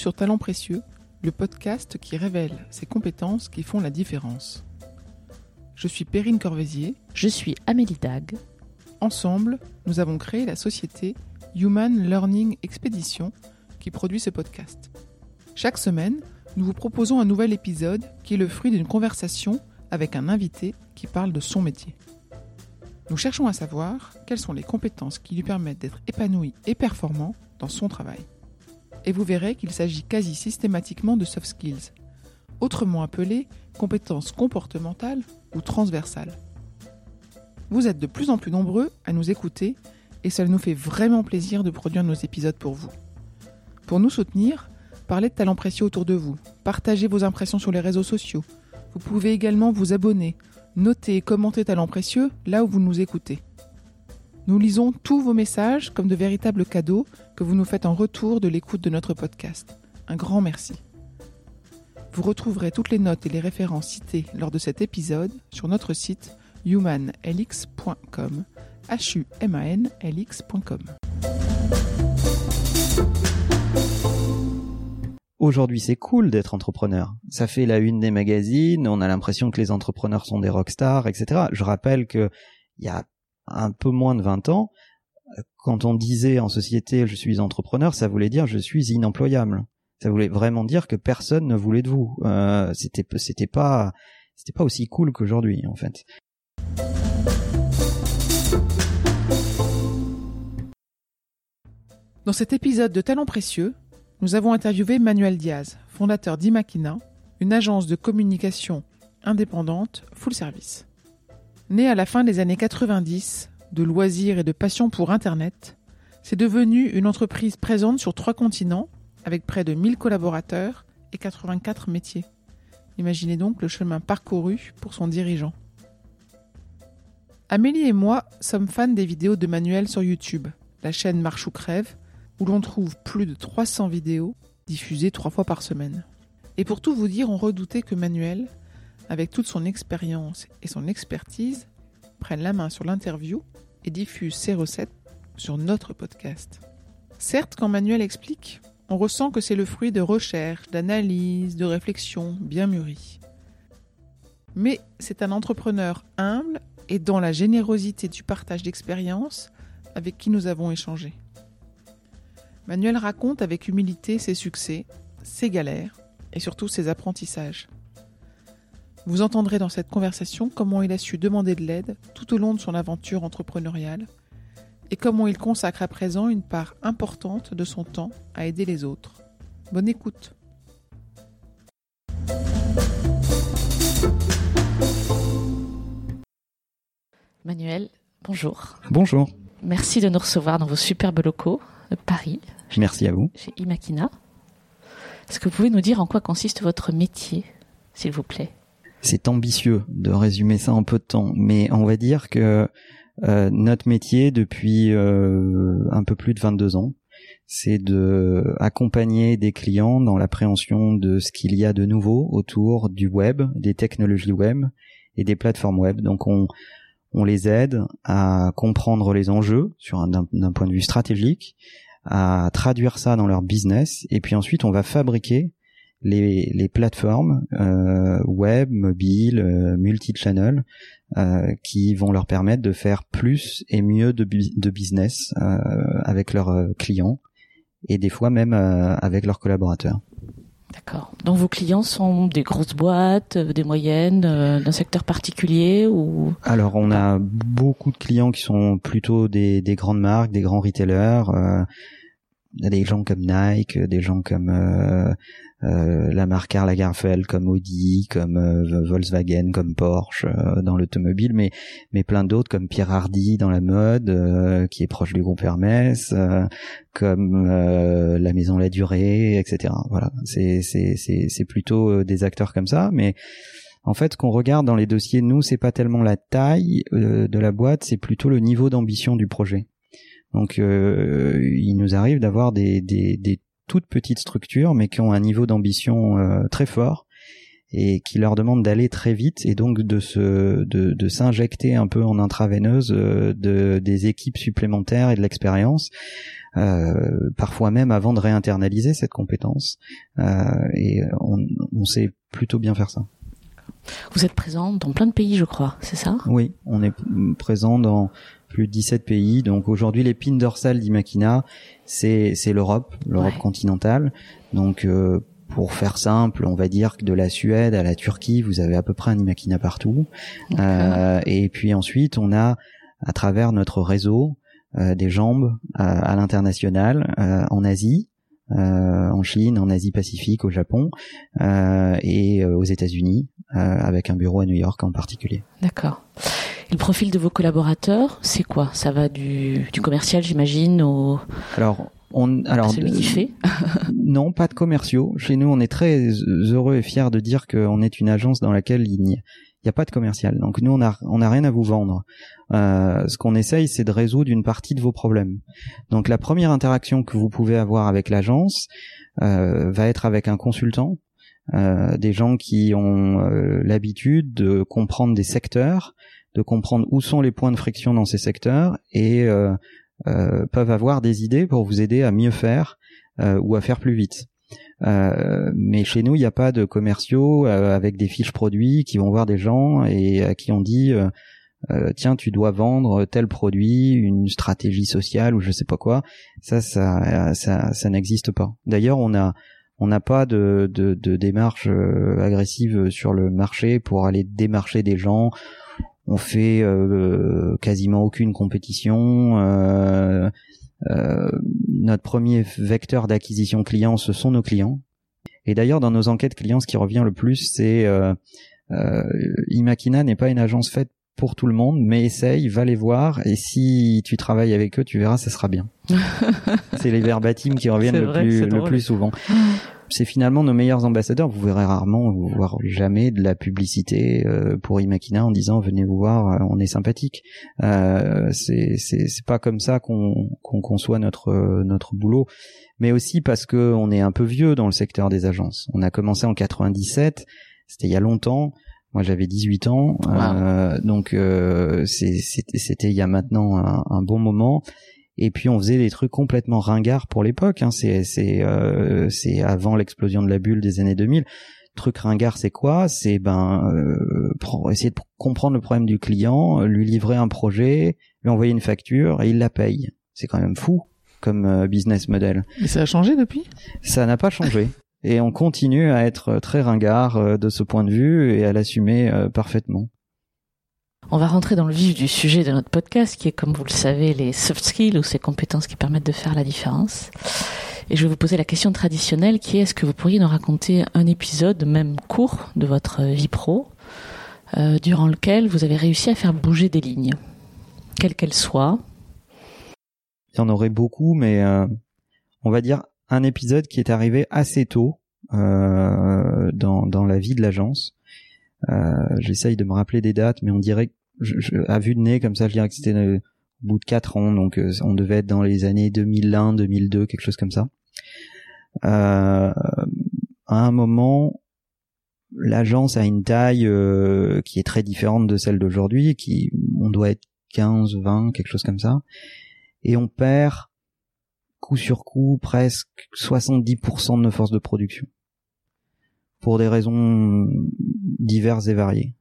sur Talent Précieux, le podcast qui révèle ces compétences qui font la différence. Je suis Perrine Corvézier. Je suis Amélie Dag. Ensemble, nous avons créé la société Human Learning Expedition qui produit ce podcast. Chaque semaine, nous vous proposons un nouvel épisode qui est le fruit d'une conversation avec un invité qui parle de son métier. Nous cherchons à savoir quelles sont les compétences qui lui permettent d'être épanoui et performant dans son travail et vous verrez qu'il s'agit quasi systématiquement de soft skills, autrement appelées compétences comportementales ou transversales. Vous êtes de plus en plus nombreux à nous écouter et cela nous fait vraiment plaisir de produire nos épisodes pour vous. Pour nous soutenir, parlez de talents précieux autour de vous, partagez vos impressions sur les réseaux sociaux. Vous pouvez également vous abonner, noter et commenter talents précieux là où vous nous écoutez. Nous lisons tous vos messages comme de véritables cadeaux que vous nous faites en retour de l'écoute de notre podcast. Un grand merci. Vous retrouverez toutes les notes et les références citées lors de cet épisode sur notre site humanlx.com. h u m a n l. Aujourd'hui, c'est cool d'être entrepreneur. Ça fait la une des magazines, on a l'impression que les entrepreneurs sont des rockstars, etc. Je rappelle que il y a un peu moins de 20 ans, quand on disait en société je suis entrepreneur, ça voulait dire je suis inemployable. Ça voulait vraiment dire que personne ne voulait de vous. Euh, c'était pas aussi cool qu'aujourd'hui en fait. Dans cet épisode de Talents précieux, nous avons interviewé Manuel Diaz, fondateur d'Imakina, une agence de communication indépendante full service. Né à la fin des années 90, de loisirs et de passion pour Internet, c'est devenu une entreprise présente sur trois continents, avec près de 1000 collaborateurs et 84 métiers. Imaginez donc le chemin parcouru pour son dirigeant. Amélie et moi sommes fans des vidéos de Manuel sur YouTube, la chaîne Marche ou Crève, où l'on trouve plus de 300 vidéos diffusées trois fois par semaine. Et pour tout vous dire, on redoutait que Manuel, avec toute son expérience et son expertise, prenne la main sur l'interview et diffuse ses recettes sur notre podcast. Certes, quand Manuel explique, on ressent que c'est le fruit de recherches, d'analyses, de réflexions bien mûries. Mais c'est un entrepreneur humble et dans la générosité du partage d'expériences avec qui nous avons échangé. Manuel raconte avec humilité ses succès, ses galères et surtout ses apprentissages. Vous entendrez dans cette conversation comment il a su demander de l'aide tout au long de son aventure entrepreneuriale et comment il consacre à présent une part importante de son temps à aider les autres. Bonne écoute. Manuel, bonjour. Bonjour. Merci de nous recevoir dans vos superbes locaux de Paris. Merci à vous. Chez Imakina. Est-ce que vous pouvez nous dire en quoi consiste votre métier, s'il vous plaît? C'est ambitieux de résumer ça en peu de temps, mais on va dire que euh, notre métier depuis euh, un peu plus de 22 ans, c'est de accompagner des clients dans l'appréhension de ce qu'il y a de nouveau autour du web, des technologies web et des plateformes web. Donc on on les aide à comprendre les enjeux sur d'un point de vue stratégique, à traduire ça dans leur business, et puis ensuite on va fabriquer les, les plateformes euh, web, mobile, euh, multi-channel, euh, qui vont leur permettre de faire plus et mieux de, de business euh, avec leurs euh, clients et des fois même euh, avec leurs collaborateurs. D'accord. Donc vos clients sont des grosses boîtes, des moyennes, d'un secteur particulier ou? Alors on a beaucoup de clients qui sont plutôt des, des grandes marques, des grands retailers. a des gens comme Nike, des gens comme euh, la marque Karl Lagerfeld comme Audi, comme euh, Volkswagen, comme Porsche euh, dans l'automobile, mais mais plein d'autres comme Pierre Hardy dans la mode, qui est proche du groupe Hermès, comme la Maison La Durée, etc. Voilà, c'est c'est c'est c'est plutôt des acteurs comme ça, mais en fait, qu'on regarde dans les dossiers, nous, c'est pas tellement la taille de la boîte, c'est plutôt le niveau d'ambition du projet. Donc, il nous arrive d'avoir des, des, des toutes petites structures, mais qui ont un niveau d'ambition euh, très fort et qui leur demande d'aller très vite et donc de se de, de s'injecter un peu en intraveineuse euh, de des équipes supplémentaires et de l'expérience euh, parfois même avant de réinternaliser cette compétence et on, on sait plutôt bien faire ça. Vous êtes présent dans plein de pays, je crois, c'est ça? Oui, on est présent dans plus de 17 pays. Donc aujourd'hui, l'épine dorsale d'Imakina, c'est l'Europe, l'Europe continentale. Donc euh, pour faire simple, on va dire que de la Suède à la Turquie, vous avez à peu près un Imakina partout. Euh, et puis ensuite, on a à travers notre réseau euh, des jambes à l'international, en Asie, en Chine, en Asie Pacifique, au Japon et aux États-Unis, avec un bureau à New York en particulier. D'accord. Le profil de vos collaborateurs, c'est quoi? Ça va du, du commercial, j'imagine, au... Alors, on, alors, celui qui fait? Non, pas de commerciaux. Chez nous, on est très heureux et fiers de dire qu'on est une agence dans laquelle il n'y a pas de commercial. Donc nous, on a, on a rien à vous vendre. Euh, ce qu'on essaye, c'est de résoudre une partie de vos problèmes. Donc la première interaction que vous pouvez avoir avec l'agence euh, va être avec un consultant, euh, des gens qui ont euh, l'habitude de comprendre des secteurs, de comprendre où sont les points de friction dans ces secteurs et euh, euh, peuvent avoir des idées pour vous aider à mieux faire euh, ou à faire plus vite. mais chez nous, il n'y a pas de commerciaux avec des fiches produits qui vont voir des gens et à qui on dit tiens, tu dois vendre tel produit, une stratégie sociale ou je sais pas quoi. Ça, ça, ça, ça n'existe pas. D'ailleurs, on a on n'a pas de, de, de démarche agressive sur le marché pour aller démarcher des gens on fait euh, quasiment aucune compétition. Euh, euh, notre premier vecteur d'acquisition client, ce sont nos clients. Et d'ailleurs, dans nos enquêtes clients, ce qui revient le plus, c'est euh, Imakina n'est pas une agence faite pour tout le monde, mais essaye, va les voir, et si tu travailles avec eux, tu verras, ça sera bien. c'est les verbatims qui reviennent le plus, le plus souvent. C'est finalement nos meilleurs ambassadeurs. Vous verrez rarement, voire jamais de la publicité euh, pour Imakina en disant venez vous voir, euh, on est sympathique. Euh, c'est c'est pas comme ça qu'on qu'on conçoit notre notre boulot, mais aussi parce que on est un peu vieux dans le secteur des agences. On a commencé en 97, c'était il y a longtemps. Moi, j'avais 18 ans, euh, donc euh, c'était il y a maintenant un, un bon moment et puis on faisait des trucs complètement ringards pour l'époque. Hein. C'est c'est euh, c'est avant l'explosion de la bulle des années 2000. Truc ringard, c'est quoi? C'est ben euh, essayer de comprendre le problème du client, lui livrer un projet, lui envoyer une facture et il la paye. C'est quand même fou comme euh, business model. Mais ça a changé depuis? Ça n'a pas changé. Et on continue à être très ringard euh, de ce point de vue et à l'assumer parfaitement. On va rentrer dans le vif du sujet de notre podcast, qui est, comme vous le savez, les soft skills ou ces compétences qui permettent de faire la différence. Et je vais vous poser la question traditionnelle qui est est-ce que vous pourriez nous raconter un épisode, même court, de votre vie pro, euh, durant lequel vous avez réussi à faire bouger des lignes, quelles qu'elles soient? Il y en aurait beaucoup, mais euh, on va dire un épisode qui est arrivé assez tôt euh, dans, dans la vie de l'agence. J'essaye de me rappeler des dates, mais on dirait je, à vue de nez comme ça, je dirais que c'était euh, au bout de quatre ans, donc euh, on devait être dans les années 2001, 2002, quelque chose comme ça. Euh, à un moment, l'agence a une taille euh, qui est très différente de celle d'aujourd'hui, qui on doit être 15, 20, quelque chose comme ça, et on perd coup sur coup presque 70% de nos forces de production. Pour des raisons diverses et variées.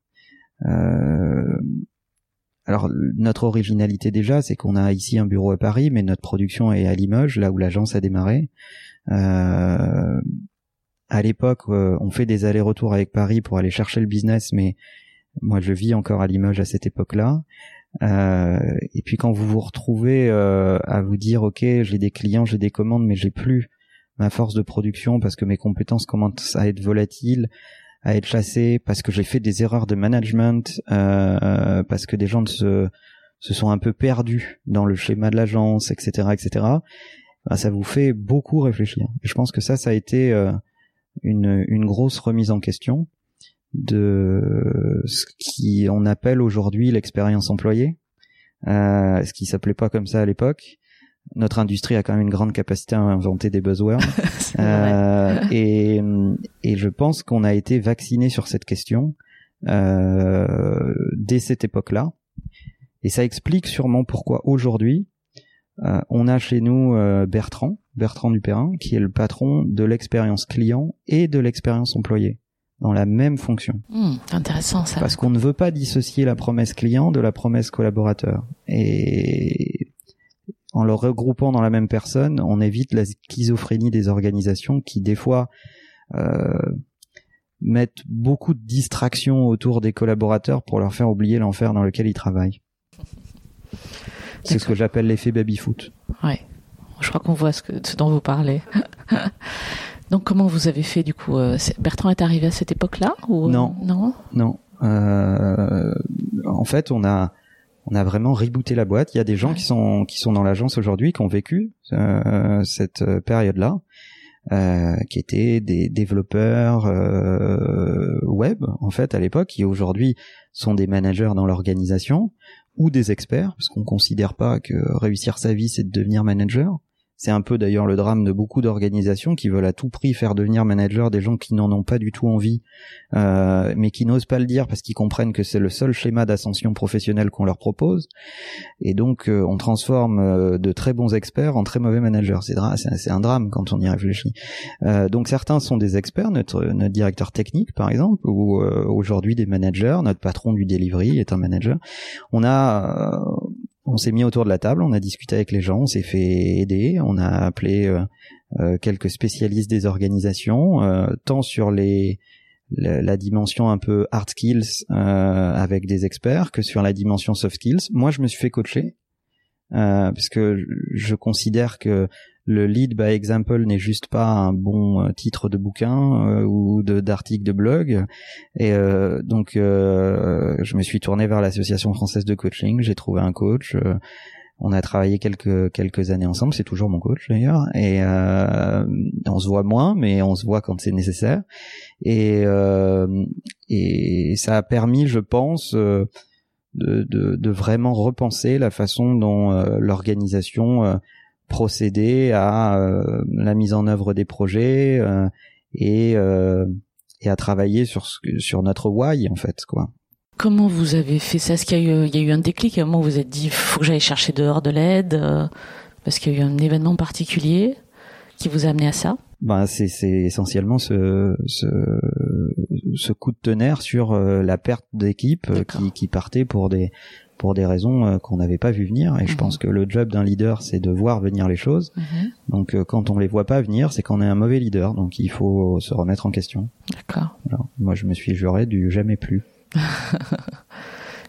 Euh, alors notre originalité déjà, c'est qu'on a ici un bureau à Paris, mais notre production est à Limoges, là où l'agence a démarré. Euh, à l'époque, euh, on fait des allers-retours avec Paris pour aller chercher le business, mais moi je vis encore à Limoges à cette époque-là. Euh, et puis quand vous vous retrouvez à vous dire, ok, j'ai des clients, j'ai des commandes, mais j'ai plus ma force de production parce que mes compétences commencent à être volatiles, à être chassé parce que j'ai fait des erreurs de management, euh, parce que des gens se, se sont un peu perdus dans le schéma de l'agence, etc., etc. Bah, ça vous fait beaucoup réfléchir. Et je pense que ça, ça a été euh, une, une grosse remise en question de ce qui on appelle aujourd'hui l'expérience employée, euh, ce qui s'appelait pas comme ça à l'époque. Notre industrie a quand même une grande capacité à inventer des buzzwords. euh, et, et je pense qu'on a été vacciné sur cette question euh, dès cette époque-là. Et ça explique sûrement pourquoi aujourd'hui, euh, on a chez nous euh, Bertrand, Bertrand Dupérin, qui est le patron de l'expérience client et de l'expérience employé dans la même fonction. Hmm, intéressant ça. Parce qu'on ne veut pas dissocier la promesse client de la promesse collaborateur. Et en le regroupant dans la même personne, on évite la schizophrénie des organisations qui des fois euh, mettent beaucoup de distractions autour des collaborateurs pour leur faire oublier l'enfer dans lequel ils travaillent. C'est ce que j'appelle l'effet baby-foot. Ouais. Je crois qu'on voit ce, que, ce dont vous parlez. Donc comment vous avez fait du coup euh, Bertrand est arrivé à cette époque-là ou non non? Non euh, en fait on a on a vraiment rebooté la boîte. Il y a des gens Ouais. qui sont qui sont dans l'agence aujourd'hui qui ont vécu euh, cette période-là, euh, qui étaient des développeurs euh, web en fait à l'époque, qui aujourd'hui sont des managers dans l'organisation ou des experts, parce qu'on considère pas que réussir sa vie c'est de devenir manager. C'est un peu d'ailleurs le drame de beaucoup d'organisations qui veulent à tout prix faire devenir manager des gens qui n'en ont pas du tout envie, euh, mais qui n'osent pas le dire parce qu'ils comprennent que c'est le seul schéma d'ascension professionnelle qu'on leur propose. Et donc euh, on transforme euh, de très bons experts en très mauvais managers. C'est dra- c'est un drame quand on y réfléchit. Euh, donc certains sont des experts, notre, notre directeur technique par exemple, ou euh, aujourd'hui des managers. Notre patron du delivery est un manager. On a euh, on s'est mis autour de la table, on a discuté avec les gens, on s'est fait aider, on a appelé euh, euh, quelques spécialistes des organisations, euh, tant sur les la, dimension un peu hard skills avec des experts que sur la dimension soft skills. Moi, je me suis fait coacher parce que je considère que le lead by example n'est juste pas un bon euh, titre de bouquin euh, ou d'article de blog. Et euh, donc, euh, je me suis tourné vers l'association française de coaching. J'ai trouvé un coach. euh, on a travaillé quelques quelques années ensemble. C'est toujours mon coach d'ailleurs. Et on se voit moins, mais on se voit quand c'est nécessaire. Et et ça a permis, je pense. de, de, de vraiment repenser la façon dont l'organisation procédait à euh, la mise en œuvre des projets euh, et, euh, et à travailler sur ce, sur notre why en fait quoi. Comment vous avez fait ça? Est-ce qu'il y a eu, il y a eu un déclic? À un moment vous vous êtes dit, faut que j'aille chercher dehors de l'aide Parce qu'il y a eu un événement particulier qui vous a amené à ça? Ben c'est essentiellement ce, ce ce coup de tonnerre sur la perte d'équipe qui qui partait pour des pour des raisons euh, qu'on n'avait pas vu venir et je Mhm. pense que le job d'un leader c'est de voir venir les choses donc euh, quand on les voit pas venir c'est qu'on est un mauvais leader donc il faut se remettre en question D'accord. Moi, je me suis juré du jamais plus.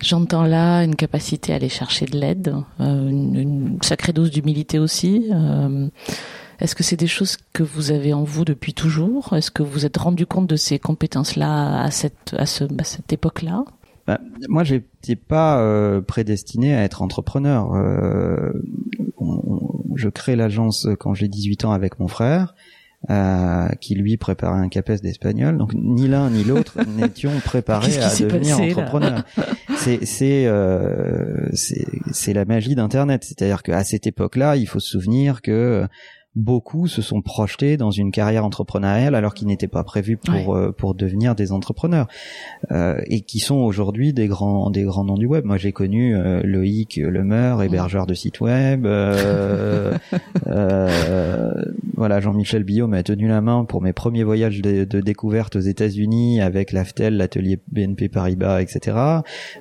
J'entends là une capacité à aller chercher de l'aide, euh, une, une sacrée dose d'humilité aussi. euh, Est-ce que c'est des choses que vous avez en vous depuis toujours? Est-ce que vous vous êtes rendu compte de ces compétences-là à cette, à ce, à cette époque-là? Bah, moi, j'étais pas euh, prédestiné à être entrepreneur. Euh, on- on- je crée l'agence quand j'ai 18 ans avec mon frère. euh, qui lui préparait un CAPES d'espagnol. Donc ni l'un ni l'autre n'étions préparés à devenir passé, entrepreneur. C'est c'est euh, c'est c'est la magie d'Internet. C'est-à-dire qu'à cette époque-là, il faut se souvenir que beaucoup se sont projetés dans une carrière entrepreneuriale alors qu'ils n'étaient pas prévus pour euh, pour devenir des entrepreneurs euh, et qui sont aujourd'hui des grands des grands noms du web. Moi, j'ai connu euh, Loïc Lemeur, hébergeur de site web. euh, euh, voilà, Jean-Michel Billot m'a tenu la main pour mes premiers voyages de, de découverte aux États-Unis avec l'Aftel, l'atelier BNP Paribas, etc.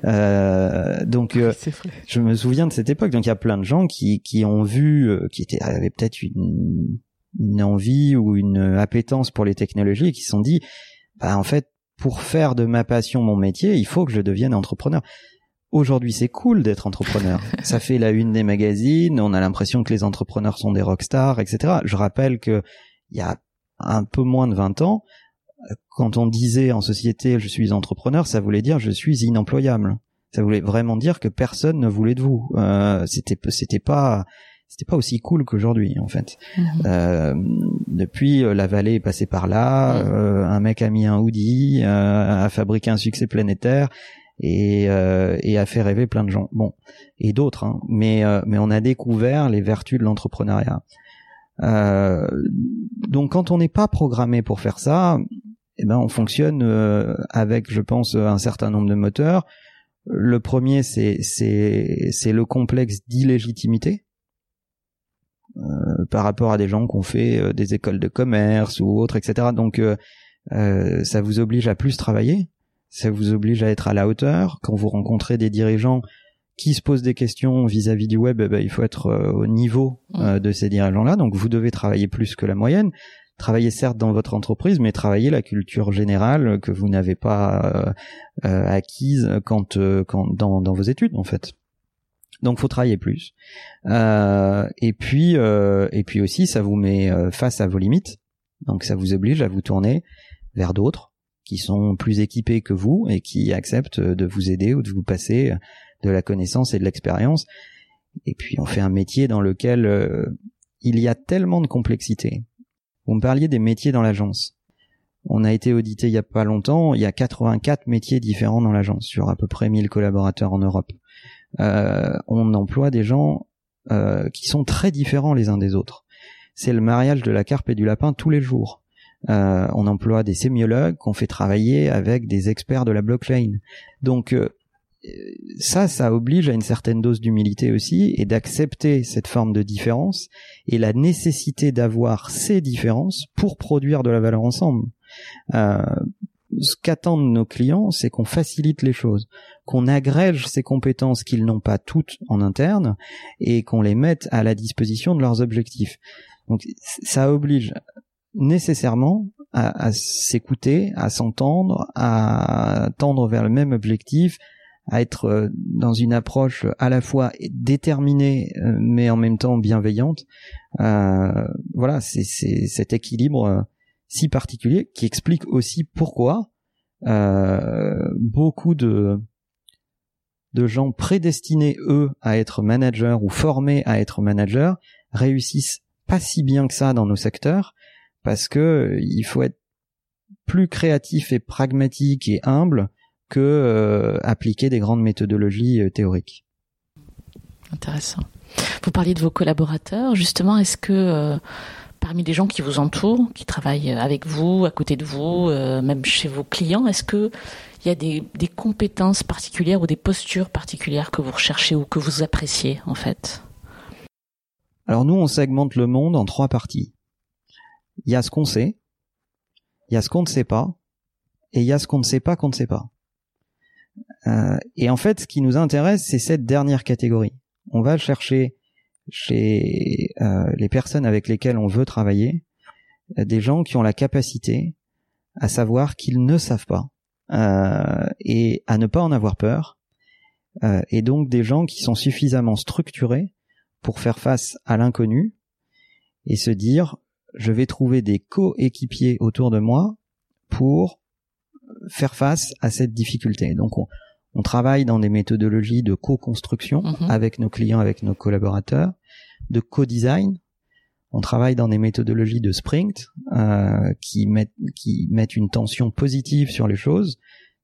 Euh, donc euh, vrai. je me souviens de cette époque. Donc il y a plein de gens qui qui ont vu, qui étaient avaient peut-être une, une envie ou une appétence pour les technologies et qui se sont dit, bah en fait, pour faire de ma passion mon métier, il faut que je devienne entrepreneur. Aujourd'hui, c'est cool d'être entrepreneur. Ça fait la une des magazines. On a l'impression que les entrepreneurs sont des rockstars, etc. Je rappelle que il y a un peu moins de 20 ans, quand on disait en société je suis entrepreneur, ça voulait dire je suis inemployable. Ça voulait vraiment dire que personne ne voulait de vous. Euh, c'était c'était pas c'était pas aussi cool qu'aujourd'hui en fait. Mhm. Euh, depuis euh, la vallée est passée par là, euh, un mec a mis un hoodie, euh, a fabriqué un succès planétaire et, et a fait rêver plein de gens. Bon, et d'autres, hein. mais mais on a découvert les vertus de l'entrepreneuriat. donc quand on n'est pas programmé pour faire ça, eh ben on fonctionne avec, je pense, un certain nombre de moteurs. Le premier, c'est c'est c'est le complexe d'illégitimité euh, par rapport à des gens qui ont fait euh, des écoles de commerce ou autres, etc. Donc euh, ça vous oblige à plus travailler, ça vous oblige à être à la hauteur. Quand vous rencontrez des dirigeants qui se posent des questions vis-à-vis du web, eh ben, il faut être au niveau mmh. de ces dirigeants-là. Donc vous devez travailler plus que la moyenne. Travailler certes dans votre entreprise, mais travailler la culture générale que vous n'avez pas acquise quand, quand dans, dans vos études en fait. Donc faut travailler plus. Euh, et puis euh, et puis aussi ça vous met euh, face à vos limites. Donc ça vous oblige à vous tourner vers d'autres qui sont plus équipés que vous et qui acceptent de vous aider ou de vous passer de la connaissance et de l'expérience. Et puis on fait un métier dans lequel il y a tellement de complexité. Vous me parliez des métiers dans l'agence. On a été audité il y a pas longtemps, il y a 84 métiers différents dans l'agence sur à peu près 1000 collaborateurs en Europe. Euh, on emploie des gens euh, qui sont très différents les uns des autres. C'est le mariage de la carpe et du lapin tous les jours. Euh, on emploie des sémiologues qu'on fait travailler avec des experts de la blockchain. Donc ça, ça oblige à une certaine dose d'humilité aussi et d'accepter cette forme de différence et la nécessité d'avoir ces différences pour produire de la valeur ensemble. Euh, ce qu'attendent nos clients, c'est qu'on facilite les choses, qu'on agrège ces compétences qu'ils n'ont pas toutes en interne et qu'on les mette à la disposition de leurs objectifs. Donc ça oblige nécessairement à, s'écouter, à s'entendre, à tendre vers le même objectif, à être euh, dans une approche à la fois déterminée euh, mais en même temps bienveillante. Euh, voilà, c'est cet équilibre si particulier qui explique aussi pourquoi euh, beaucoup de de gens prédestinés eux à être managers ou formés à être managers réussissent pas si bien que ça dans nos secteurs parce que il faut être plus créatif et pragmatique et humble que euh, appliquer des grandes méthodologies euh, théoriques. Intéressant. Vous parliez de vos collaborateurs, justement, est-ce que parmi les gens qui vous entourent, qui travaillent avec vous, à côté de vous, euh, même chez vos clients, est-ce que il y a des, des, compétences particulières ou des postures particulières que vous recherchez ou que vous appréciez en fait? Alors nous, on segmente le monde en trois parties. Il y a ce qu'on sait, il y a ce qu'on ne sait pas, et il y a ce qu'on ne sait pas qu'on ne sait pas. Euh, et en fait, ce qui nous intéresse, c'est cette dernière catégorie. On va chercher chez euh, les personnes avec lesquelles on veut travailler, euh, des gens qui ont la capacité à savoir qu'ils ne savent pas euh, et à ne pas en avoir peur, et donc des gens qui sont suffisamment structurés pour faire face à l'inconnu et se dire je vais trouver des coéquipiers autour de moi pour faire face à cette difficulté. Donc on, on travaille dans des méthodologies de co-construction mhm. avec nos clients, avec nos collaborateurs, de co-design. On travaille dans des méthodologies de sprint euh, qui mettent une tension positive sur les choses.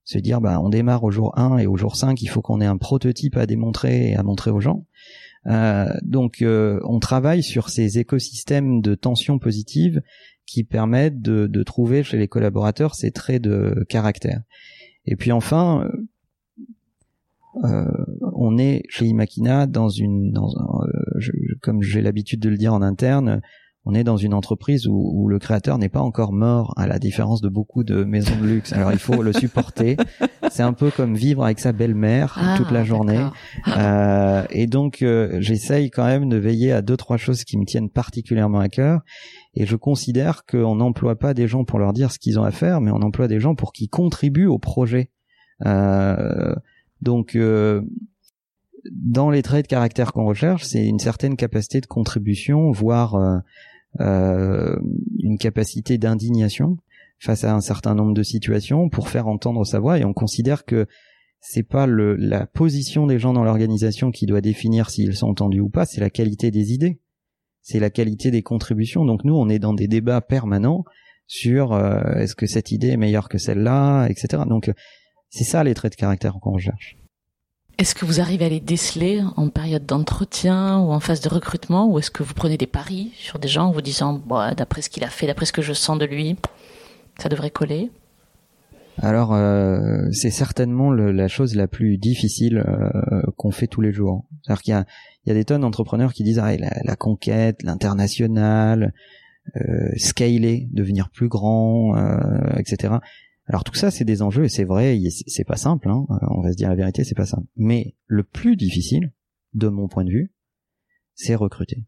Se dire, bah, on démarre au jour 1 et au jour 5, il faut qu'on ait un prototype à démontrer et à montrer aux gens. Euh, donc, euh, on travaille sur ces écosystèmes de tension positive qui permettent de, trouver chez les collaborateurs ces traits de caractère. Et puis enfin, on est chez Imakina dans une, dans euh, comme j'ai l'habitude de le dire en interne, on est dans une entreprise où, le créateur n'est pas encore mort, à la différence de beaucoup de maisons de luxe. Alors il faut le supporter. C'est un peu comme vivre avec sa belle-mère ah, toute la journée. Euh, et donc euh, j'essaye quand même de veiller à deux trois choses qui me tiennent particulièrement à cœur. Et je considère qu'on n'emploie pas des gens pour leur dire ce qu'ils ont à faire, mais on emploie des gens pour qu'ils contribuent au projet. Euh, donc, euh, dans les traits de caractère qu'on recherche, c'est une certaine capacité de contribution, voire euh, euh, une capacité d'indignation face à un certain nombre de situations pour faire entendre sa voix. Et on considère que c'est pas le, la position des gens dans l'organisation qui doit définir s'ils sont entendus ou pas, c'est la qualité des idées, c'est la qualité des contributions. Donc nous, on est dans des débats permanents sur est-ce que cette idée est meilleure que celle-là, etc. Donc C'est ça les traits de caractère qu'on recherche. Est-ce que vous arrivez à les déceler en période d'entretien ou en phase de recrutement ou est-ce que vous prenez des paris sur des gens en vous disant bon, d'après ce qu'il a fait, d'après ce que je sens de lui, ça devrait coller? Alors euh, c'est certainement le, la chose la plus difficile euh, qu'on fait tous les jours. C'est-à-dire qu'il y a, il y a des tonnes d'entrepreneurs qui disent ah, la, la conquête, l'international, euh, scaler, devenir plus grand, etc. Alors tout ça, c'est des enjeux et c'est vrai, c'est pas simple. Hein. On va se dire la vérité, c'est pas simple. Mais le plus difficile, de mon point de vue, c'est recruter.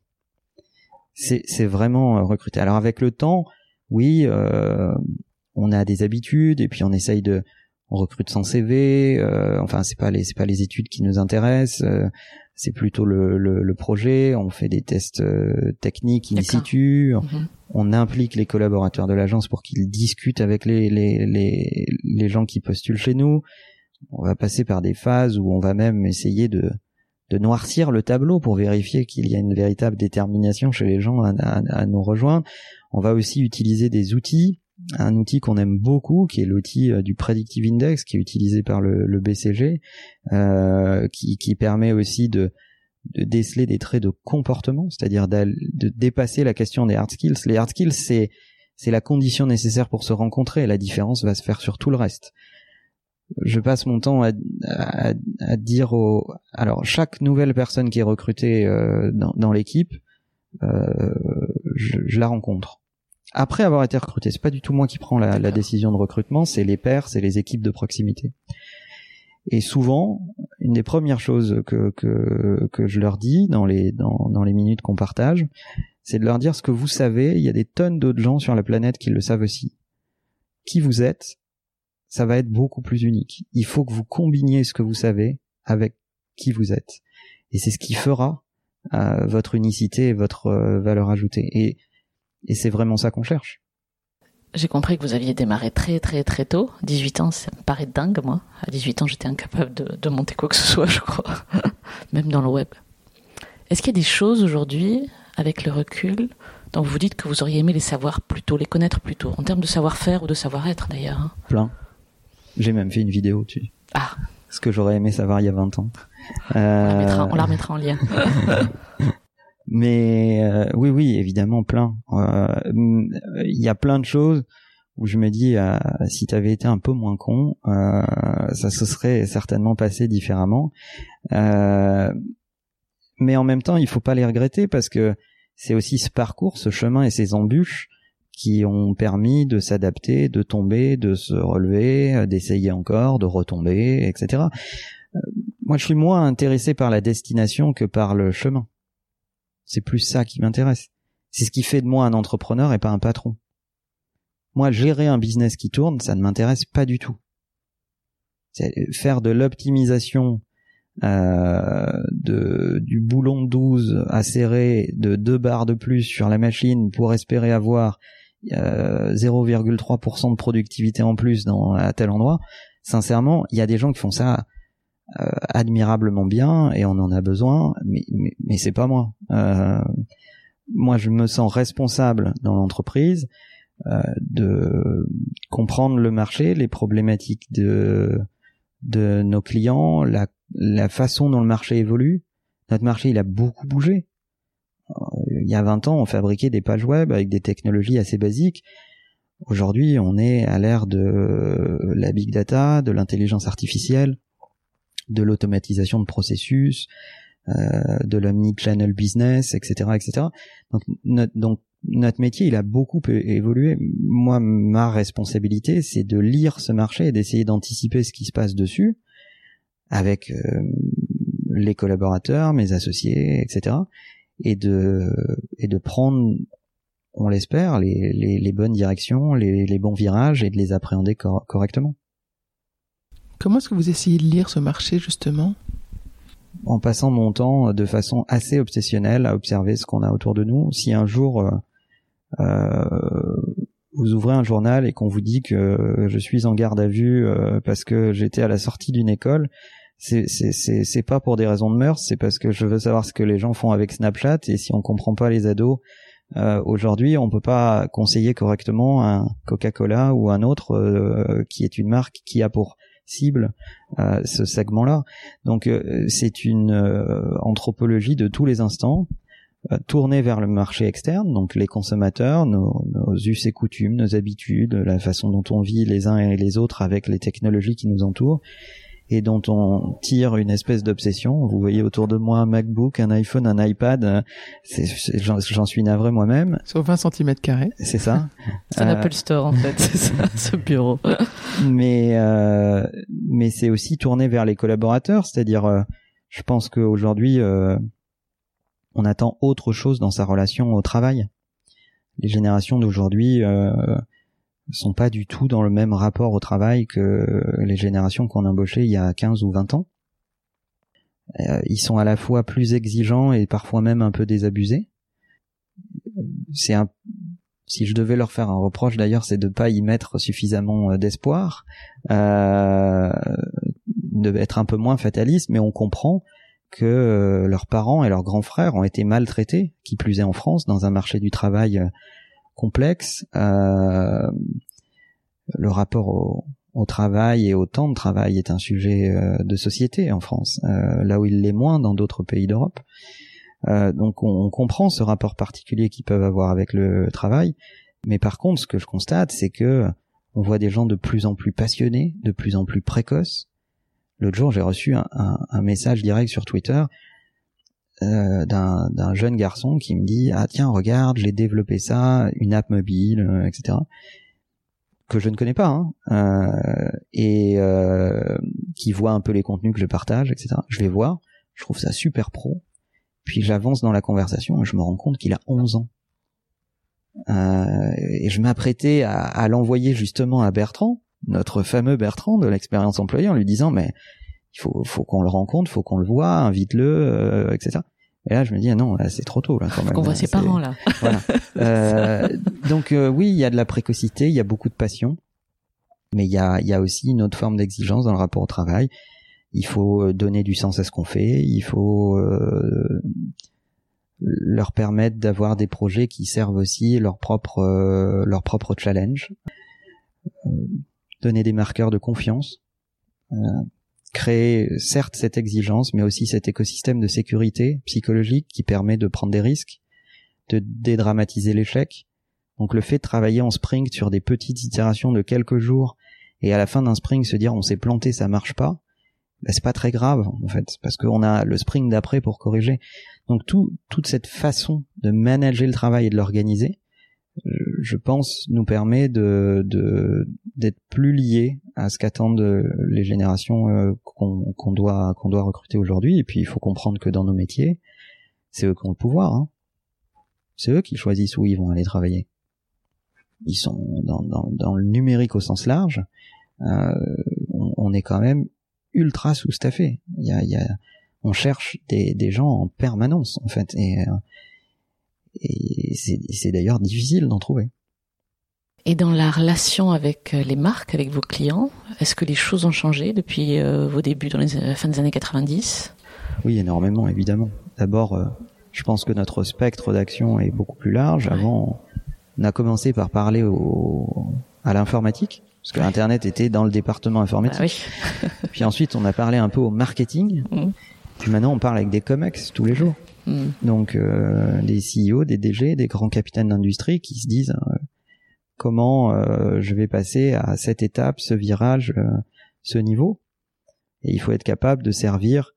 C'est vraiment euh, recruter. Alors avec le temps, oui, euh, on a des habitudes et puis on essaye de, on recrute sans CV. Euh, enfin, c'est pas les c'est pas les études qui nous intéressent. Euh, c'est plutôt le, le, le, projet. On fait des tests euh, techniques in situ. Mhm. On implique les collaborateurs de l'agence pour qu'ils discutent avec les, les, les, les, gens qui postulent chez nous. On va passer par des phases où on va même essayer de, de noircir le tableau pour vérifier qu'il y a une véritable détermination chez les gens à, à, à nous rejoindre. On va aussi utiliser des outils un outil qu'on aime beaucoup, qui est l'outil euh, du Predictive Index, qui est utilisé par le, BCG, euh, qui, qui, permet aussi de, de, déceler des traits de comportement, c'est-à-dire de dépasser la question des hard skills. Les hard skills, c'est c'est la condition nécessaire pour se rencontrer. La différence va se faire sur tout le reste. Je passe mon temps à, à, à dire au... Alors, chaque nouvelle personne qui est recrutée euh, dans, dans l'équipe, euh, je, je la rencontre après avoir été recruté. C'est pas du tout moi qui prends la, décision de recrutement, c'est les pairs, c'est les équipes de proximité. Et souvent, une des premières choses que, que, que je leur dis dans les, dans, dans les minutes qu'on partage, c'est de leur dire ce que vous savez, il y a des tonnes d'autres gens sur la planète qui le savent aussi. Qui vous êtes, ça va être beaucoup plus unique. Il faut que vous combiniez ce que vous savez avec qui vous êtes. Et c'est ce qui fera euh, votre unicité et votre euh, valeur ajoutée. Et et c'est vraiment ça qu'on cherche. J'ai compris que vous aviez démarré très très très tôt. 18 ans, ça me paraît dingue, moi. À 18 ans, j'étais incapable de, de, monter quoi que ce soit, je crois. Même dans le web. Est-ce qu'il y a des choses aujourd'hui, avec le recul, dont vous dites que vous auriez aimé les savoir plus tôt, les connaître plus tôt, en termes de savoir-faire ou de savoir-être d'ailleurs hein Plein. J'ai même fait une vidéo dessus. Ah. Ce que j'aurais aimé savoir il y a 20 ans. On, la mettra, on la remettra en lien. Mais euh, oui, oui, évidemment, plein. Euh, il y a plein de choses où je me dis, euh, si tu avais été un peu moins con, ça se serait certainement passé différemment. mais en même temps, il faut pas les regretter parce que c'est aussi ce parcours, ce chemin et ces embûches qui ont permis de s'adapter, de tomber, de se relever, d'essayer encore, de retomber, etc. Moi, je suis moins intéressé par la destination que par le chemin. C'est plus ça qui m'intéresse. C'est ce qui fait de moi un entrepreneur et pas un patron. Moi, gérer un business qui tourne, ça ne m'intéresse pas du tout. Faire de l'optimisation euh, du boulon de 12 à serrer de deux barres de plus sur la machine pour espérer avoir euh, 0,3% de productivité en plus dans à tel endroit. Sincèrement, il y a des gens qui font ça euh, admirablement bien et on en a besoin, mais, mais, mais c'est pas moi. Euh, moi, je me sens responsable dans l'entreprise euh, de comprendre le marché, les problématiques de de nos clients, la, la façon dont le marché évolue. Notre marché, il a beaucoup bougé. Il y a 20 ans, on fabriquait des pages web avec des technologies assez basiques. Aujourd'hui, on est à l'ère de la big data, de l'intelligence artificielle de l'automatisation de processus, euh, de l'omni-channel business, etc., etc. Donc notre, donc notre métier, il a beaucoup évolué. Moi, ma responsabilité, c'est de lire ce marché et d'essayer d'anticiper ce qui se passe dessus avec euh, les collaborateurs, mes associés, etc. Et de et de prendre, on l'espère, les, les, les, bonnes directions, les, les, bons virages et de les appréhender correctement. Comment est-ce que vous essayez de lire ce marché justement? En passant mon temps de façon assez obsessionnelle à observer ce qu'on a autour de nous. Si un jour euh, euh vous ouvrez un journal et qu'on vous dit que je suis en garde à vue euh, parce que j'étais à la sortie d'une école, c'est pas pour des raisons de mœurs, c'est parce que je veux savoir ce que les gens font avec Snapchat et si on comprend pas les ados euh, aujourd'hui, on peut pas conseiller correctement un Coca-Cola ou un autre euh, qui est une marque qui a pour cible ce segment-là. Donc c'est une anthropologie de tous les instants tournée vers le marché externe, donc les consommateurs, nos, nos, us et coutumes, nos habitudes, la façon dont on vit les uns et les autres avec les technologies qui nous entourent, et dont on tire une espèce d'obsession. Vous voyez autour de moi un MacBook, un iPhone, un iPad. J'en suis navré moi-même. Sur 20 cm carrés. C'est ça. c'est un euh, Apple Store en fait, c'est ça, ce bureau. mais euh, mais c'est aussi tourné vers les collaborateurs, c'est-à-dire, euh, je pense qu'aujourd'hui, euh, on attend autre chose dans sa relation au travail. Les générations d'aujourd'hui sont pas du tout dans le même rapport au travail que les générations qu'on embauchait il y a 15 ou 20 ans. Euh, ils sont à la fois plus exigeants et parfois même un peu désabusés. C'est un si je devais leur faire un reproche d'ailleurs, c'est de pas y mettre suffisamment euh, d'espoir, euh, d'être un peu moins fataliste, mais on comprend que euh, leurs parents et leurs grands frères ont été maltraités, qui plus est en France, dans un marché du travail complexe. Euh, le rapport au, au, travail et au temps de travail est un sujet euh, de société en France, euh, là où il l'est moins dans d'autres pays d'Europe. donc on, on, comprend ce rapport particulier qu'ils peuvent avoir avec le travail, mais par contre, ce que je constate, c'est que on voit des gens de plus en plus passionnés, de plus en plus précoces. L'autre jour, j'ai reçu un, un, un, message direct sur Twitter euh, d'un jeune garçon qui me dit ah tiens regarde j'ai développé ça une app mobile euh, etc que je ne connais pas hein, euh, et euh, qui voit un peu les contenus que je partage etc je vais voir je trouve ça super pro. Puis j'avance dans la conversation et je me rends compte qu'il a 11 ans. Euh, et je m'apprêtais à, à l'envoyer justement à Bertrand notre fameux Bertrand de l'expérience employée en lui disant mais il faut, faut qu'on le rencontre, faut qu'on le voit, invite-le, euh, etc. Et là, je me dis, ah non, c'est trop tôt, là, quand même. Qu'on voit ses parents, là. voilà. Euh, donc, euh, oui, il y a de la précocité, il y a beaucoup de passion, mais il y a, il y a aussi une autre forme d'exigence dans le rapport au travail. Il faut euh, donner du sens à ce qu'on fait, il faut euh, leur permettre d'avoir des projets qui servent aussi leur propre, leur propre challenge, donner des marqueurs de confiance créer certes cette exigence, mais aussi cet écosystème de sécurité psychologique qui permet de prendre des risques, de dédramatiser l'échec. Donc le fait de travailler en sprint sur des petites itérations de quelques jours et à la fin d'un sprint se dire on s'est planté, ça marche pas, ben c'est pas très grave en fait parce qu'on a le sprint d'après pour corriger. Donc tout, toute cette façon de manager le travail et de l'organiser, je pense, nous permet de d'être plus liés à ce qu'attendent euh, les générations euh, qu'on doit qu'on doit recruter aujourd'hui. Et puis il faut comprendre que dans nos métiers, c'est eux qui ont le pouvoir. Hein. C'est eux qui choisissent où ils vont aller travailler. Ils sont dans, dans, dans le numérique au sens large. Euh, on, est quand même ultra sous-staffé. Il y a, y a, on cherche des, des gens en permanence en fait. Et euh, et c'est d'ailleurs difficile d'en trouver. Et dans la relation avec euh, les marques, avec vos clients, est-ce que les choses ont changé depuis euh, vos débuts dans les euh, fin des années 90 Oui, énormément, évidemment. D'abord, je pense que notre spectre d'action est beaucoup plus large. Avant, on a commencé par parler au, à l'informatique, parce que Internet était dans le département informatique. Ah oui. Puis ensuite, on a parlé un peu au marketing. Mmh. Puis maintenant, on parle avec des comex tous les jours. Mm. Donc euh, des CEO, des DG, des grands capitaines d'industrie qui se disent euh, comment euh, je vais passer à cette étape, ce virage, euh, ce niveau. Et il faut être capable de servir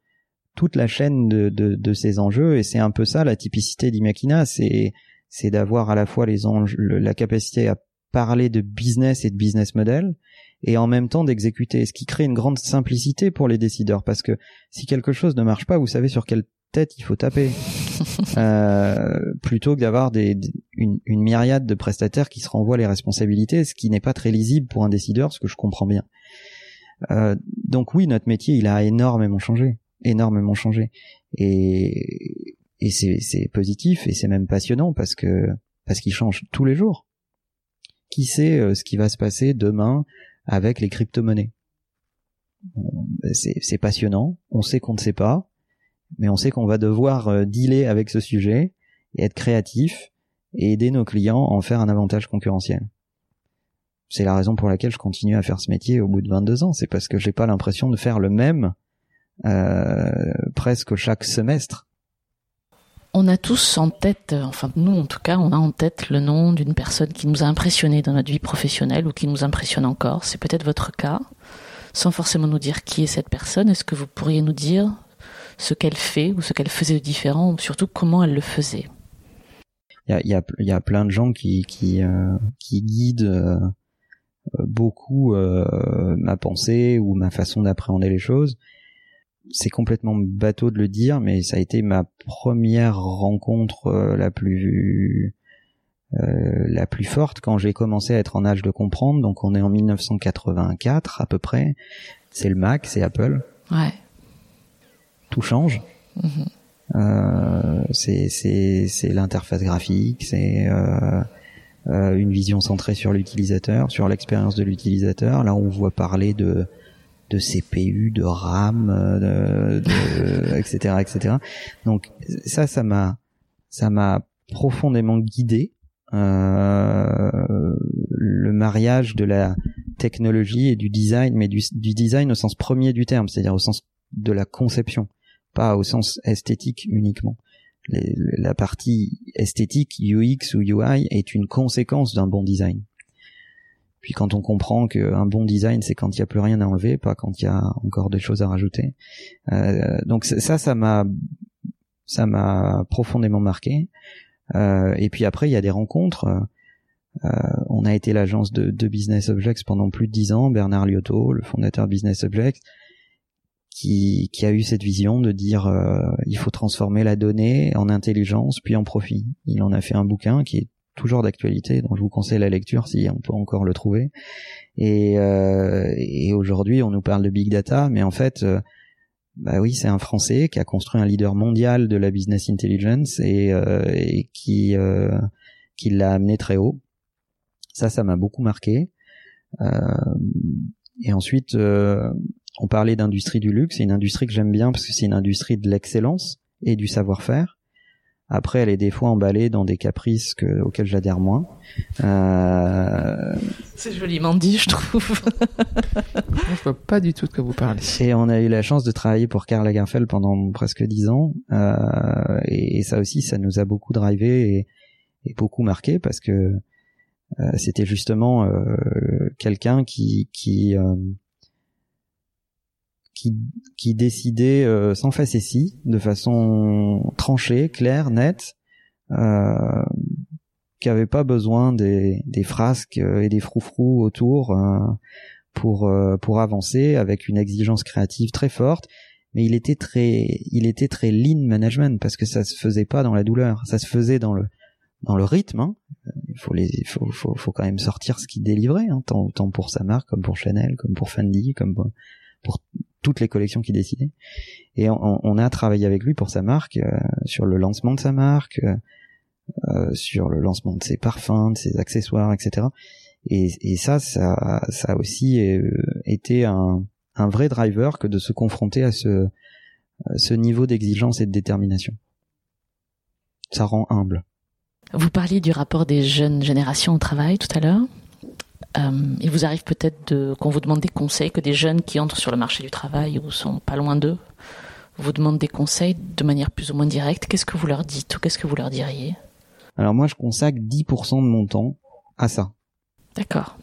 toute la chaîne de, de, de ces enjeux. Et c'est un peu ça la typicité d'Imakina, c'est c'est d'avoir à la fois les enjeux, la capacité à parler de business et de business model, et en même temps d'exécuter, ce qui crée une grande simplicité pour les décideurs, parce que si quelque chose ne marche pas, vous savez sur quel tête il faut taper euh, plutôt que d'avoir des, une, une, myriade de prestataires qui se renvoient les responsabilités, ce qui n'est pas très lisible pour un décideur, ce que je comprends bien. Euh, donc oui, notre métier, il a énormément changé, énormément changé, et, et c'est positif et c'est même passionnant parce que parce qu'il change tous les jours. Qui sait euh, ce qui va se passer demain avec les crypto-monnaies? C'est passionnant. On sait qu'on ne sait pas mais on sait qu'on va devoir euh, dealer avec ce sujet et être créatif et aider nos clients à en faire un avantage concurrentiel. c'est la raison pour laquelle je continue à faire ce métier au bout de 22 ans. C'est parce que j'ai pas l'impression de faire le même euh, presque chaque semestre. On a tous en tête, enfin nous en tout cas, on a en tête le nom d'une personne qui nous a impressionné dans notre vie professionnelle ou qui nous impressionne encore. C'est peut-être votre cas. Sans forcément nous dire qui est cette personne, est-ce que vous pourriez nous dire ce qu'elle fait ou ce qu'elle faisait de différent ou surtout comment elle le faisait Il y a, y, a, y a, plein de gens qui, qui, euh, qui guident euh, beaucoup euh, ma pensée ou ma façon d'appréhender les choses c'est complètement bateau de le dire, mais ça a été ma première rencontre la plus la plus forte quand j'ai commencé à être en âge de comprendre. Donc on est en 1984 à peu près. C'est le Mac, c'est Apple. Ouais. Tout change. Euh, c'est c'est c'est l'interface graphique, c'est euh, euh, une vision centrée sur l'utilisateur, sur l'expérience de l'utilisateur. Là, on voit parler de de CPU, de RAM, de, etc., etc. Donc ça, ça m'a, ça m'a profondément guidé. Euh, le mariage de la technologie et du design, mais du, du design au sens premier du terme, c'est-à-dire au sens de la conception, pas au sens esthétique uniquement. La partie esthétique, UX ou UI, est une conséquence d'un bon design. Puis quand on comprend qu'un bon design, c'est quand il n'y a plus rien à enlever, pas quand il y a encore des choses à rajouter. Euh, donc ça, ça m'a, ça m'a profondément marqué. Euh, et puis après, il y a des rencontres. Euh, on a été l'agence de, de, Business Objects pendant plus de dix ans. Bernard Liotto, le fondateur de Business Objects, qui, qui a eu cette vision de dire euh, il faut transformer la donnée en intelligence puis en profit. Il en a fait un bouquin qui est toujours d'actualité, donc je vous conseille la lecture si on peut encore le trouver. Et, euh, et aujourd'hui, on nous parle de big data, mais en fait, euh, bah oui, c'est un Français qui a construit un leader mondial de la business intelligence et, euh, et qui euh, qui l'a amené très haut. Ça, ça m'a beaucoup marqué. Euh, et ensuite, on parlait d'industrie du luxe. C'est une industrie que j'aime bien parce que c'est une industrie de l'excellence et du savoir-faire. Après, elle est des fois emballée dans des caprices que, auxquels j'adhère moins. Euh... C'est joliment dit, je trouve. je vois pas du tout de quoi vous parlez. Et on a eu la chance de travailler pour Karl Lagerfeld pendant presque dix ans. Euh, et, ça aussi, ça nous a beaucoup drivé et, et beaucoup marqué parce que euh, c'était justement euh, quelqu'un qui, qui euh, qui, qui décidait euh, sans facétie, de façon tranchée, claire, nette, euh, qui avait pas besoin des, des frasques et des froufrous autour euh, pour euh, pour avancer avec une exigence créative très forte. Mais il était très il était très lean management parce que ça se faisait pas dans la douleur, ça se faisait dans le dans le rythme. Hein. Il faut les il faut, faut, faut quand même sortir ce qu'il délivrait, hein, tant, tant pour sa marque comme pour Chanel, comme pour Fendi, comme pour toutes les collections qu'il décidait. Et on, on, a travaillé avec lui pour sa marque, euh, sur le lancement de sa marque, euh, euh, sur le lancement de ses parfums, de ses accessoires, etc. Et, et ça, ça, ça a aussi euh, été un, un, vrai driver que de se confronter à ce, à ce niveau d'exigence et de détermination. Ça rend humble. Vous parliez du rapport des jeunes générations au travail tout à l'heure. Euh, il vous arrive peut-être qu'on vous demande des conseils, que des jeunes qui entrent sur le marché du travail ou sont pas loin d'eux vous demandent des conseils de manière plus ou moins directe. Qu'est-ce que vous leur dites ou qu'est-ce que vous leur diriez? Alors moi, je consacre 10% de mon temps à ça. D'accord.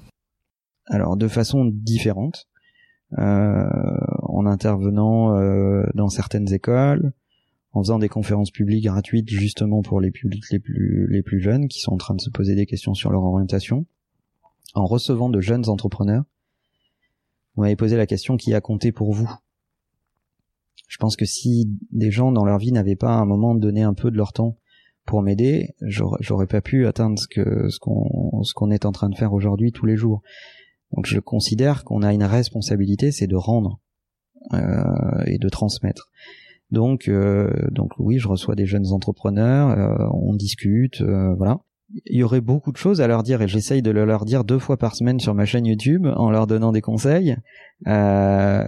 Alors de façon différente, euh, en intervenant euh, dans certaines écoles, en faisant des conférences publiques gratuites justement pour les publics les plus les plus jeunes qui sont en train de se poser des questions sur leur orientation en recevant de jeunes entrepreneurs, vous m'avez posé la question qui a compté pour vous? Je pense que si des gens dans leur vie n'avaient pas un moment donné un peu de leur temps pour m'aider, j'aurais pas pu atteindre ce qu'on est en train de faire aujourd'hui tous les jours. Donc je considère qu'on a une responsabilité, c'est de rendre euh, et de transmettre. Donc euh, donc oui, je reçois des jeunes entrepreneurs, euh, on discute, euh, voilà il y aurait beaucoup de choses à leur dire et j'essaye de le leur dire deux fois par semaine sur ma chaîne YouTube en leur donnant des conseils. Euh,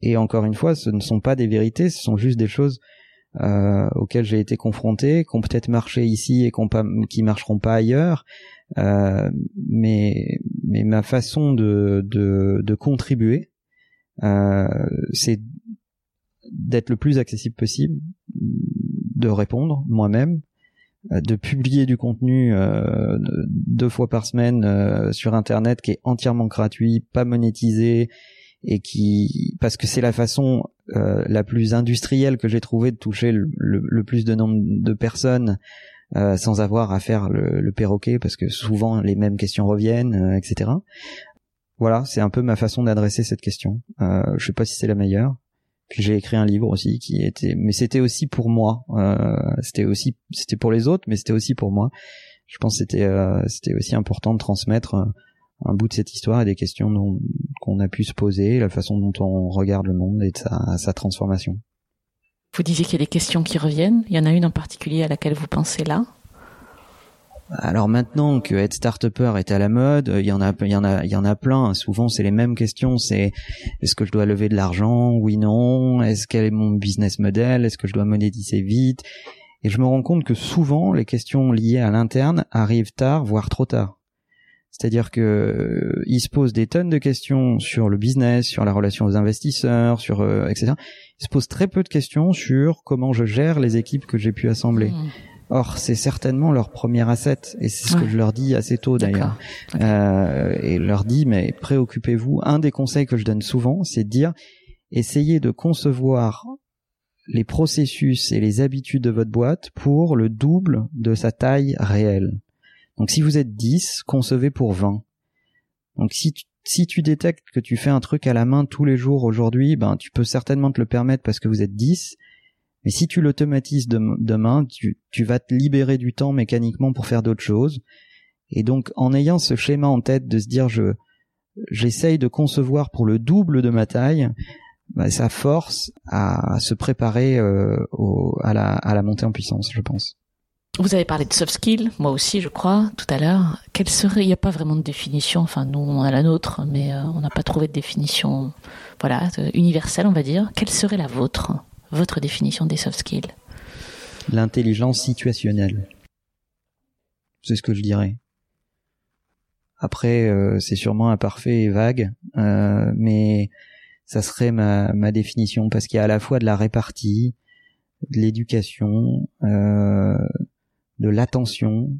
et encore une fois, ce ne sont pas des vérités, ce sont juste des choses euh, auxquels j'ai été confronté, qui ont peut-être marché ici et qui, qui marcheront pas ailleurs. Euh, mais, mais ma façon de, de, de contribuer, euh, c'est d'être le plus accessible possible, de répondre moi-même, de publier du contenu euh, deux fois par semaine euh, sur internet qui est entièrement gratuit, pas monétisé et qui parce que c'est la façon la plus industrielle que j'ai trouvé de toucher le, le, plus de nombre de personnes sans avoir à faire le, le, perroquet parce que souvent les mêmes questions reviennent, etc. Voilà, c'est un peu ma façon d'adresser cette question. je sais pas si c'est la meilleure. Puis j'ai écrit un livre aussi qui était, mais c'était aussi pour moi. Euh, c'était aussi, c'était pour les autres, mais c'était aussi pour moi. Je pense que c'était, euh, c'était aussi important de transmettre euh, un bout de cette histoire et des questions dont, qu'on a pu se poser, la façon dont on regarde le monde et sa transformation. Vous disiez qu'il y a des questions qui reviennent. Il y en a une en particulier à laquelle vous pensez là alors maintenant que être start est à la mode, il y en a, il y en a, il y en a plein. Souvent, c'est les mêmes questions. C'est est-ce que je dois lever de l'argent? Oui, non. Est-ce quel est mon business model? Est-ce que je dois monétiser vite? Et je me rends compte que souvent, les questions liées à l'interne arrivent tard, voire trop tard. C'est-à-dire que euh, il se pose des tonnes de questions sur le business, sur la relation aux investisseurs, sur euh, etc. Il se pose très peu de questions sur comment je gère les équipes que j'ai pu assembler. Mmh. Or, c'est certainement leur premier asset, et c'est ce que je leur dis assez tôt d'ailleurs. Euh, et leur dis, mais préoccupez-vous. Un des conseils que je donne souvent, c'est de dire, essayez de concevoir les processus et les habitudes de votre boîte pour le double de sa taille réelle. Donc si vous êtes 10, concevez pour 20. Donc si tu, si tu détectes que tu fais un truc à la main tous les jours aujourd'hui, ben tu peux certainement te le permettre parce que vous êtes 10 mais si tu l'automatises demain, tu, tu vas te libérer du temps mécaniquement pour faire d'autres choses. Et donc, en ayant ce schéma en tête de se dire, je, j'essaye de concevoir pour le double de ma taille, bah, ça force à, se préparer euh, à, la, à la montée en puissance, je pense. Vous avez parlé de soft skills, moi aussi, je crois, tout à l'heure. Quelle serait Il n'y a pas vraiment de définition. Enfin, nous, on a la nôtre, mais euh, on n'a pas trouvé de définition, voilà, euh, universelle, on va dire. Quelle serait la vôtre? Votre définition des soft skills L'intelligence situationnelle. C'est ce que je dirais. Après, euh, c'est sûrement imparfait et vague, euh, mais ça serait ma, ma définition parce qu'il y a à la fois de la répartie, de l'éducation, euh, de l'attention,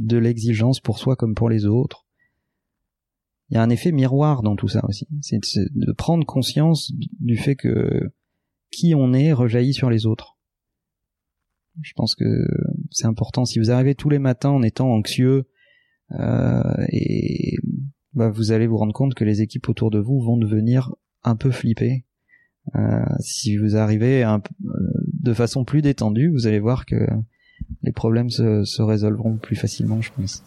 de l'exigence pour soi comme pour les autres, il y a un effet miroir dans tout ça aussi. C'est de prendre conscience du fait que qui on est rejaillit sur les autres. Je pense que c'est important. Si vous arrivez tous les matins en étant anxieux, euh, et bah, vous allez vous rendre compte que les équipes autour de vous vont devenir un peu flippées. Euh, si vous arrivez un, de façon plus détendue, vous allez voir que les problèmes se, se résolveront plus facilement, je pense.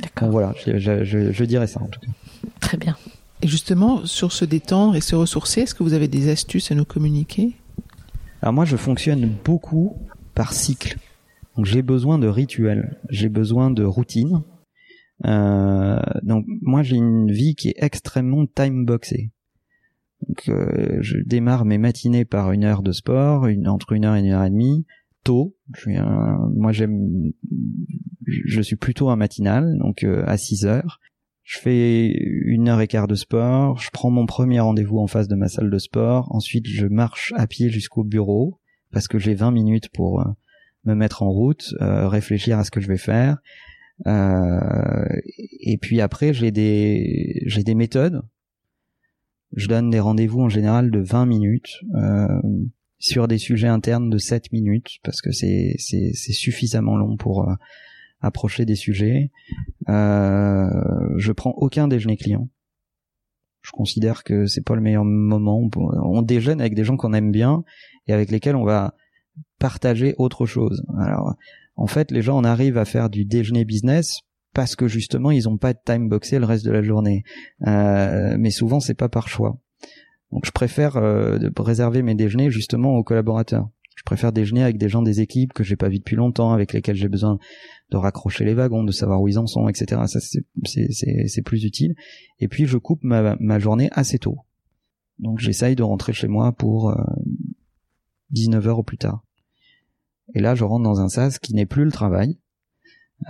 D'accord. voilà, je, je, je dirais ça en tout cas. Très bien. Et justement, sur se détendre et se ressourcer, est-ce que vous avez des astuces à nous communiquer? Alors moi, je fonctionne beaucoup par cycle. Donc j'ai besoin de rituels, j'ai besoin de routines. Euh, donc moi, j'ai une vie qui est extrêmement time boxée. Donc euh, je démarre mes matinées par une heure de sport, une, entre une heure et une heure et demie, tôt. Je suis moi j'aime, je suis plutôt un matinal, donc euh, à 6 heures je fais une heure et quart de sport, je prends mon premier rendez-vous en face de ma salle de sport, ensuite je marche à pied jusqu'au bureau parce que j'ai 20 minutes pour euh, me mettre en route, euh, réfléchir à ce que je vais faire. Euh, et puis après j'ai des j'ai des méthodes. Je donne des rendez-vous en général de 20 minutes sur des sujets internes de 7 minutes parce que c'est c'est suffisamment long pour approcher des sujets. Euh, je prends aucun déjeuner client. Je considère que c'est pas le meilleur moment. On déjeune avec des gens qu'on aime bien et avec lesquels on va partager autre chose. Alors, en fait, les gens en arrivent à faire du déjeuner business parce que justement ils ont pas de time boxé le reste de la journée. Euh, mais souvent c'est pas par choix. Donc je préfère euh, réserver mes déjeuners justement aux collaborateurs. Je préfère déjeuner avec des gens des équipes que j'ai pas vu depuis longtemps, avec lesquels j'ai besoin de raccrocher les wagons, de savoir où ils en sont, etc. Ça c'est plus utile. Et puis je coupe ma, journée assez tôt. Donc j'essaye de rentrer chez moi pour 19h au plus tard. Et là, je rentre dans un sas qui n'est plus le travail,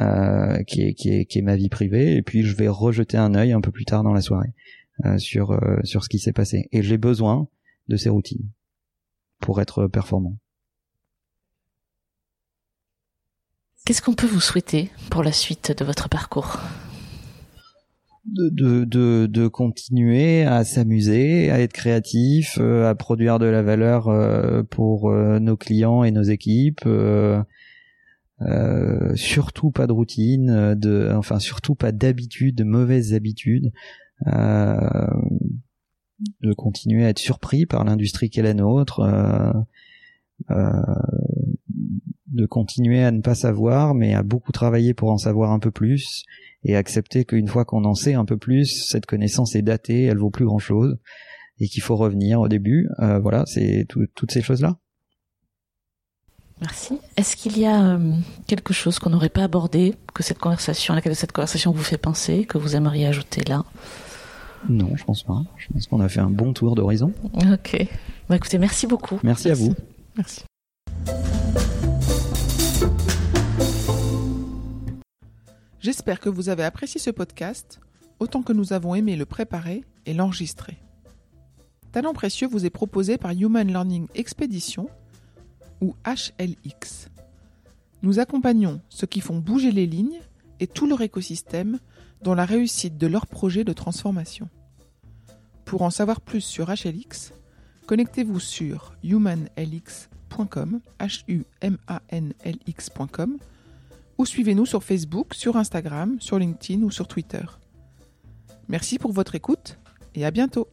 euh, qui, est, qui, est, ma vie privée, et puis je vais rejeter un œil un peu plus tard dans la soirée euh, sur, euh, sur ce qui s'est passé. Et j'ai besoin de ces routines pour être performant. Qu'est-ce qu'on peut vous souhaiter pour la suite de votre parcours? De, de, de, continuer à s'amuser, à être créatif, euh, à produire de la valeur euh, pour euh, nos clients et nos équipes. surtout pas de routine, de, enfin surtout pas d'habitudes, de mauvaises habitudes. De continuer à être surpris par l'industrie qu'est la nôtre. de continuer à ne pas savoir, mais à beaucoup travailler pour en savoir un peu plus et accepter qu'une fois qu'on en sait un peu plus, cette connaissance est datée, elle vaut plus grand chose et qu'il faut revenir au début. Euh, voilà, c'est toutes ces choses-là. Merci. Est-ce qu'il y a euh, quelque chose qu'on n'aurait pas abordé, que cette conversation, à laquelle cette conversation vous fait penser, que vous aimeriez ajouter là? Non, je pense pas. Je pense qu'on a fait un bon tour d'horizon. Ok. Bah, écoutez, merci beaucoup. Merci, merci. à vous. Merci. J'espère que vous avez apprécié ce podcast autant que nous avons aimé le préparer et l'enregistrer. Talent précieux vous est proposé par Human Learning Expedition ou HLX. Nous accompagnons ceux qui font bouger les lignes et tout leur écosystème dans la réussite de leur projet de transformation. Pour en savoir plus sur HLX, connectez-vous sur humanlx.com, ou suivez-nous sur Facebook, sur Instagram, sur LinkedIn ou sur Twitter. Merci pour votre écoute et à bientôt